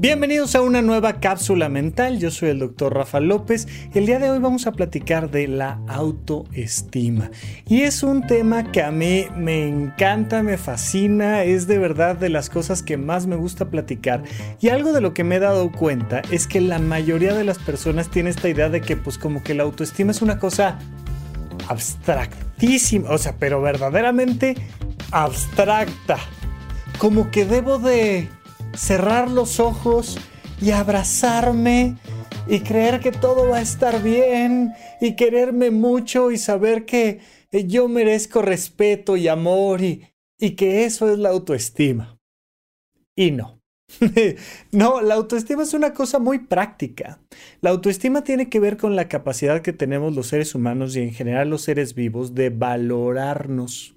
Bienvenidos a una nueva cápsula mental, yo soy el doctor Rafa López el día de hoy vamos a platicar de la autoestima. Y es un tema que a mí me encanta, me fascina, es de verdad de las cosas que más me gusta platicar. Y algo de lo que me he dado cuenta es que la mayoría de las personas tiene esta idea de que pues como que la autoestima es una cosa abstractísima, o sea, pero verdaderamente abstracta. Como que debo de cerrar los ojos y abrazarme y creer que todo va a estar bien y quererme mucho y saber que yo merezco respeto y amor y, y que eso es la autoestima. Y no. no, la autoestima es una cosa muy práctica. La autoestima tiene que ver con la capacidad que tenemos los seres humanos y en general los seres vivos de valorarnos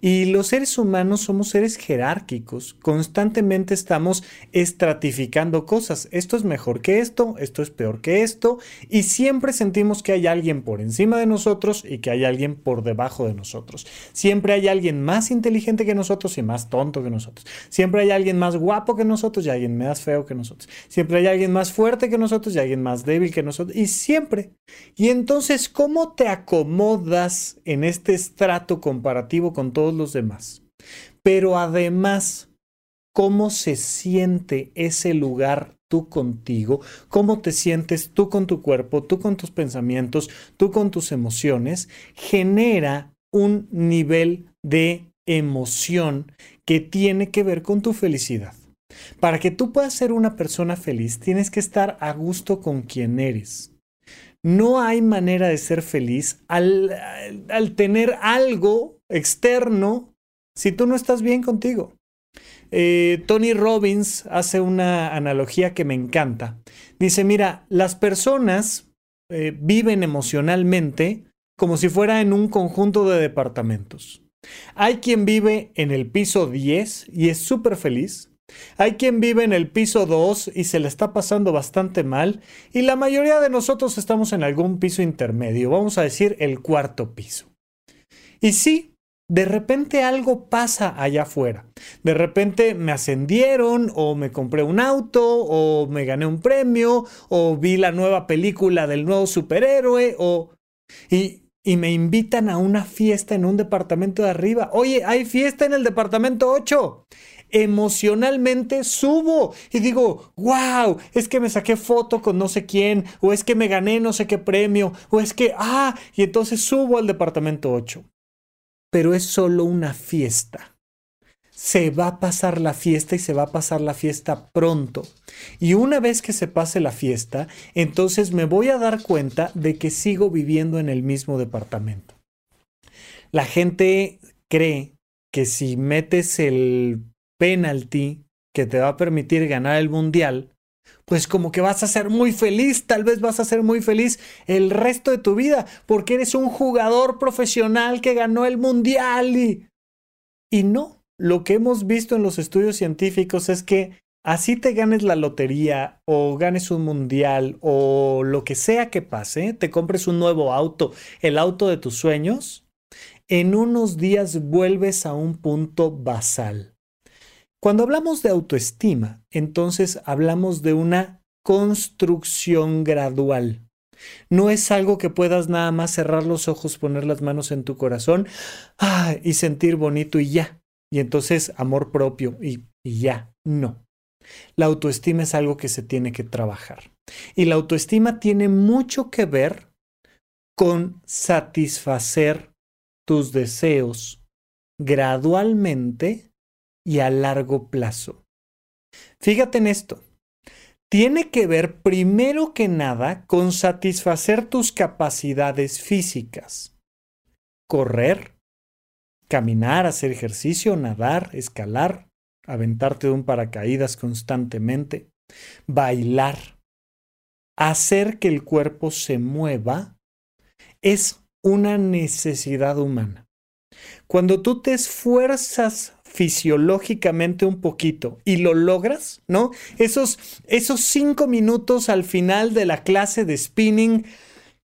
y los seres humanos somos seres jerárquicos, constantemente estamos estratificando cosas. Esto es mejor que esto, esto es peor que esto, y siempre sentimos que hay alguien por encima de nosotros y que hay alguien por debajo de nosotros. Siempre hay alguien más inteligente que nosotros y más tonto que nosotros. Siempre hay alguien más guapo que nosotros y alguien más feo que nosotros. Siempre hay alguien más fuerte que nosotros y alguien más débil que nosotros. Y siempre. Y entonces, ¿cómo te acomodas en este estrato comparativo con todo los demás. Pero además, cómo se siente ese lugar tú contigo, cómo te sientes tú con tu cuerpo, tú con tus pensamientos, tú con tus emociones, genera un nivel de emoción que tiene que ver con tu felicidad. Para que tú puedas ser una persona feliz, tienes que estar a gusto con quien eres. No hay manera de ser feliz al, al tener algo externo si tú no estás bien contigo. Eh, Tony Robbins hace una analogía que me encanta. Dice, mira, las personas eh, viven emocionalmente como si fuera en un conjunto de departamentos. Hay quien vive en el piso 10 y es súper feliz. Hay quien vive en el piso 2 y se le está pasando bastante mal. Y la mayoría de nosotros estamos en algún piso intermedio, vamos a decir el cuarto piso. Y sí, de repente algo pasa allá afuera. De repente me ascendieron o me compré un auto o me gané un premio o vi la nueva película del nuevo superhéroe o... Y, y me invitan a una fiesta en un departamento de arriba. Oye, hay fiesta en el departamento 8 emocionalmente subo y digo, wow, es que me saqué foto con no sé quién, o es que me gané no sé qué premio, o es que, ah, y entonces subo al departamento 8 pero es solo una fiesta. Se va a pasar la fiesta y se va a pasar la fiesta pronto. Y una vez que se pase la fiesta, entonces me voy a dar cuenta de que sigo viviendo en el mismo departamento. La gente cree que si metes el penalty que te va a permitir ganar el mundial, pues como que vas a ser muy feliz, tal vez vas a ser muy feliz el resto de tu vida, porque eres un jugador profesional que ganó el mundial y... Y no, lo que hemos visto en los estudios científicos es que así te ganes la lotería o ganes un mundial o lo que sea que pase, te compres un nuevo auto, el auto de tus sueños, en unos días vuelves a un punto basal cuando hablamos de autoestima, entonces hablamos de una construcción gradual. No es algo que puedas nada más cerrar los ojos, poner las manos en tu corazón ah, y sentir bonito y ya. Y entonces amor propio y, y ya. No. La autoestima es algo que se tiene que trabajar. Y la autoestima tiene mucho que ver con satisfacer tus deseos gradualmente y a largo plazo. Fíjate en esto. Tiene que ver primero que nada con satisfacer tus capacidades físicas. Correr, caminar, hacer ejercicio, nadar, escalar, aventarte de un paracaídas constantemente, bailar, hacer que el cuerpo se mueva, es una necesidad humana. Cuando tú te esfuerzas fisiológicamente un poquito y lo logras, ¿no? Esos, esos cinco minutos al final de la clase de spinning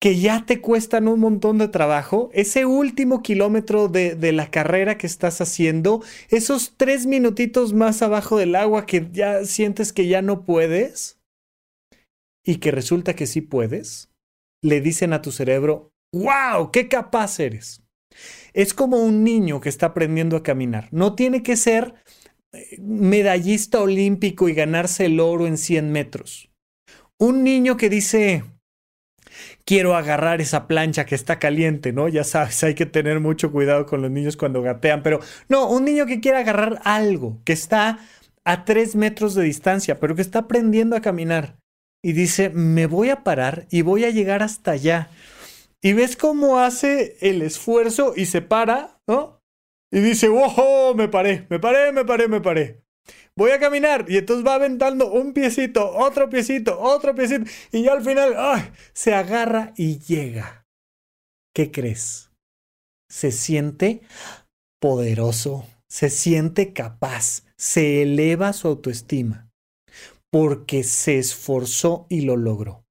que ya te cuestan un montón de trabajo, ese último kilómetro de, de, la carrera que estás haciendo, esos tres minutitos más abajo del agua que ya sientes que ya no puedes y que resulta que sí puedes, le dicen a tu cerebro, wow, qué capaz eres. Es como un niño que está aprendiendo a caminar. No tiene que ser eh, medallista olímpico y ganarse el oro en 100 metros. Un niño que dice, quiero agarrar esa plancha que está caliente, ¿no? Ya sabes, hay que tener mucho cuidado con los niños cuando gatean, pero no, un niño que quiere agarrar algo, que está a tres metros de distancia, pero que está aprendiendo a caminar y dice, me voy a parar y voy a llegar hasta allá. Y ves cómo hace el esfuerzo y se para, ¿no? Y dice, ¡wow! Me paré, me paré, me paré, me paré voy a caminar. Y entonces va aventando un piecito, otro piecito, otro piecito. Y ya al final, ¡ay! Se agarra y llega. ¿Qué crees? Se siente poderoso, se siente capaz, se eleva su autoestima. Porque se esforzó y lo logró.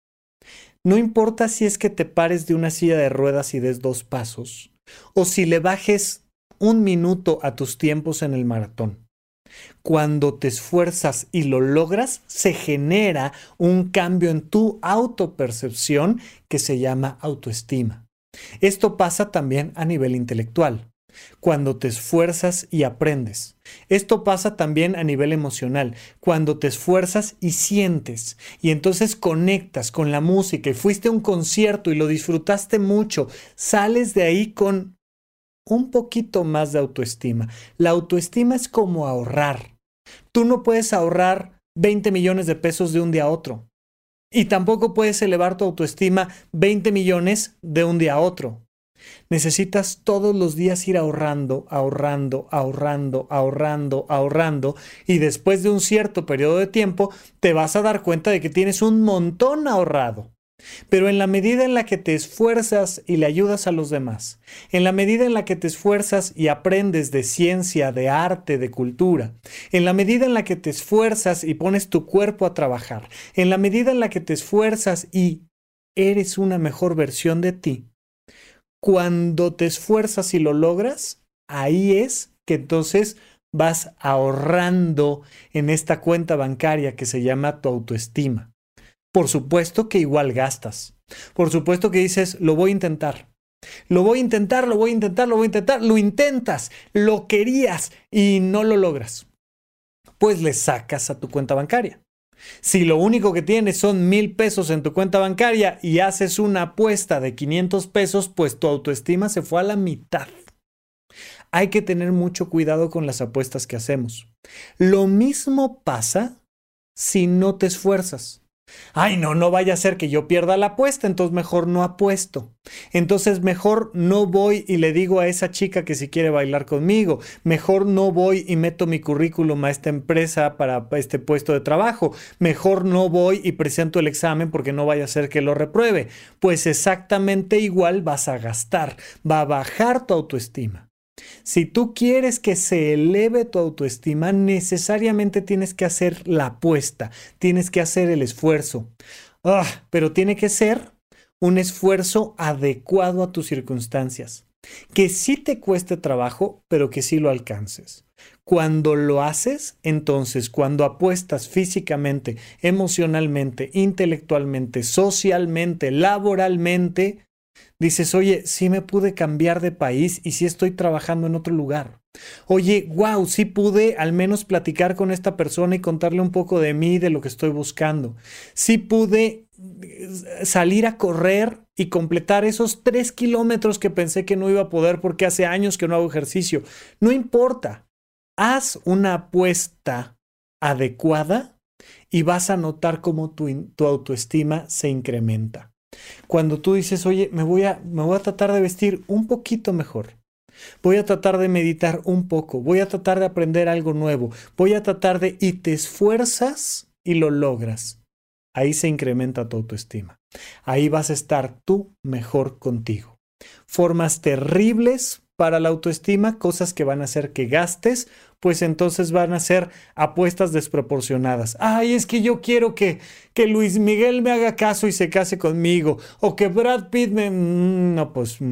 No importa si es que te pares de una silla de ruedas y des dos pasos, o si le bajes un minuto a tus tiempos en el maratón cuando te esfuerzas y lo logras, se genera un cambio en tu autopercepción que se llama autoestima. Esto pasa también a nivel intelectual, cuando te esfuerzas y aprendes. Esto pasa también a nivel emocional, cuando te esfuerzas y sientes, y entonces conectas con la música y fuiste a un concierto y lo disfrutaste mucho, sales de ahí con un poquito más de autoestima. La autoestima es como ahorrar. Tú no puedes ahorrar 20 millones de pesos de un día a otro. Y tampoco puedes elevar tu autoestima 20 millones de un día a otro. Necesitas todos los días ir ahorrando, ahorrando, ahorrando, ahorrando, ahorrando, y después de un cierto periodo de tiempo te vas a dar cuenta de que tienes un montón ahorrado. Pero en la medida en la que te esfuerzas y le ayudas a los demás, en la medida en la que te esfuerzas y aprendes de ciencia, de arte, de cultura, en la medida en la que te esfuerzas y pones tu cuerpo a trabajar, en la medida en la que te esfuerzas y eres una mejor versión de ti, cuando te esfuerzas y lo logras, ahí es que entonces vas ahorrando en esta cuenta bancaria que se llama tu autoestima. Por supuesto que igual gastas. Por supuesto que dices, lo voy a intentar. Lo voy a intentar, lo voy a intentar, lo voy a intentar. Lo intentas, lo querías y no lo logras. Pues le sacas a tu cuenta bancaria. Si lo único que tienes son mil pesos en tu cuenta bancaria y haces una apuesta de 500 pesos, pues tu autoestima se fue a la mitad. Hay que tener mucho cuidado con las apuestas que hacemos. Lo mismo pasa si no te esfuerzas. Ay, no, no vaya a ser que yo pierda la apuesta, entonces mejor no apuesto. Entonces mejor no voy y le digo a esa chica que si quiere bailar conmigo. Mejor no voy y meto mi currículum a esta empresa para este puesto de trabajo. Mejor no voy y presento el examen porque no vaya a ser que lo repruebe. Pues exactamente igual vas a gastar, va a bajar tu autoestima. Si tú quieres que se eleve tu autoestima, necesariamente tienes que hacer la apuesta, tienes que hacer el esfuerzo. Ah, pero tiene que ser un esfuerzo adecuado a tus circunstancias. Que sí te cueste trabajo, pero que sí lo alcances. Cuando lo haces, entonces, cuando apuestas físicamente, emocionalmente, intelectualmente, socialmente, laboralmente, dices, oye, sí me pude cambiar de país y sí estoy trabajando en otro lugar. Oye, wow, sí pude al menos platicar con esta persona y contarle un poco de mí, de lo que estoy buscando. Sí pude eh, salir a correr y completar esos tres kilómetros que pensé que no iba a poder porque hace años que no hago ejercicio. No importa, haz una apuesta adecuada y vas a notar cómo tu, tu autoestima se incrementa. Cuando tú dices, oye, me voy, a, me voy a tratar de vestir un poquito mejor. Voy a tratar de meditar un poco, voy a tratar de aprender algo nuevo, voy a tratar de... y te esfuerzas y lo logras. Ahí se incrementa tu autoestima. Ahí vas a estar tú mejor contigo. Formas terribles para la autoestima, cosas que van a hacer que gastes, pues entonces van a ser apuestas desproporcionadas. Ay, es que yo quiero que, que Luis Miguel me haga caso y se case conmigo, o que Brad Pitt me... Mm, no, pues...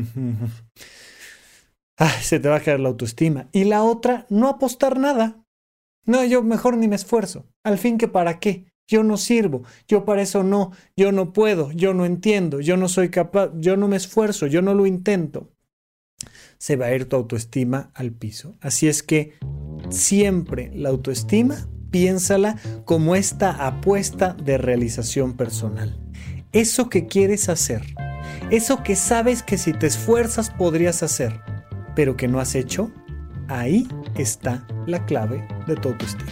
Ay, se te va a caer la autoestima. Y la otra, no apostar nada. No, yo mejor ni me esfuerzo. Al fin que para qué. Yo no sirvo, yo para eso no, yo no puedo, yo no entiendo, yo no soy capaz, yo no me esfuerzo, yo no lo intento. Se va a ir tu autoestima al piso. Así es que siempre la autoestima, piénsala como esta apuesta de realización personal. Eso que quieres hacer, eso que sabes que si te esfuerzas podrías hacer, pero que no has hecho, ahí está la clave de tu autoestima.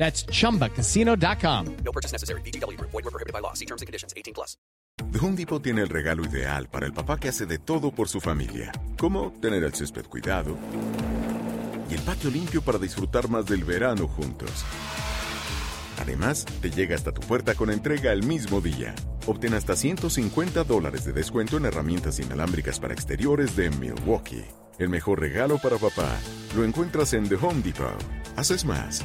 That's chumbacasino.com. No purchase necessary. BGW. Void were prohibited by law. See terms and conditions. 18 plus. The Home Depot tiene el regalo ideal para el papá que hace de todo por su familia. Como tener el césped cuidado y el patio limpio para disfrutar más del verano juntos. Además, te llega hasta tu puerta con entrega el mismo día. Obtén hasta 150 dólares de descuento en herramientas inalámbricas para exteriores de Milwaukee. El mejor regalo para papá lo encuentras en The Home Depot. Haces más,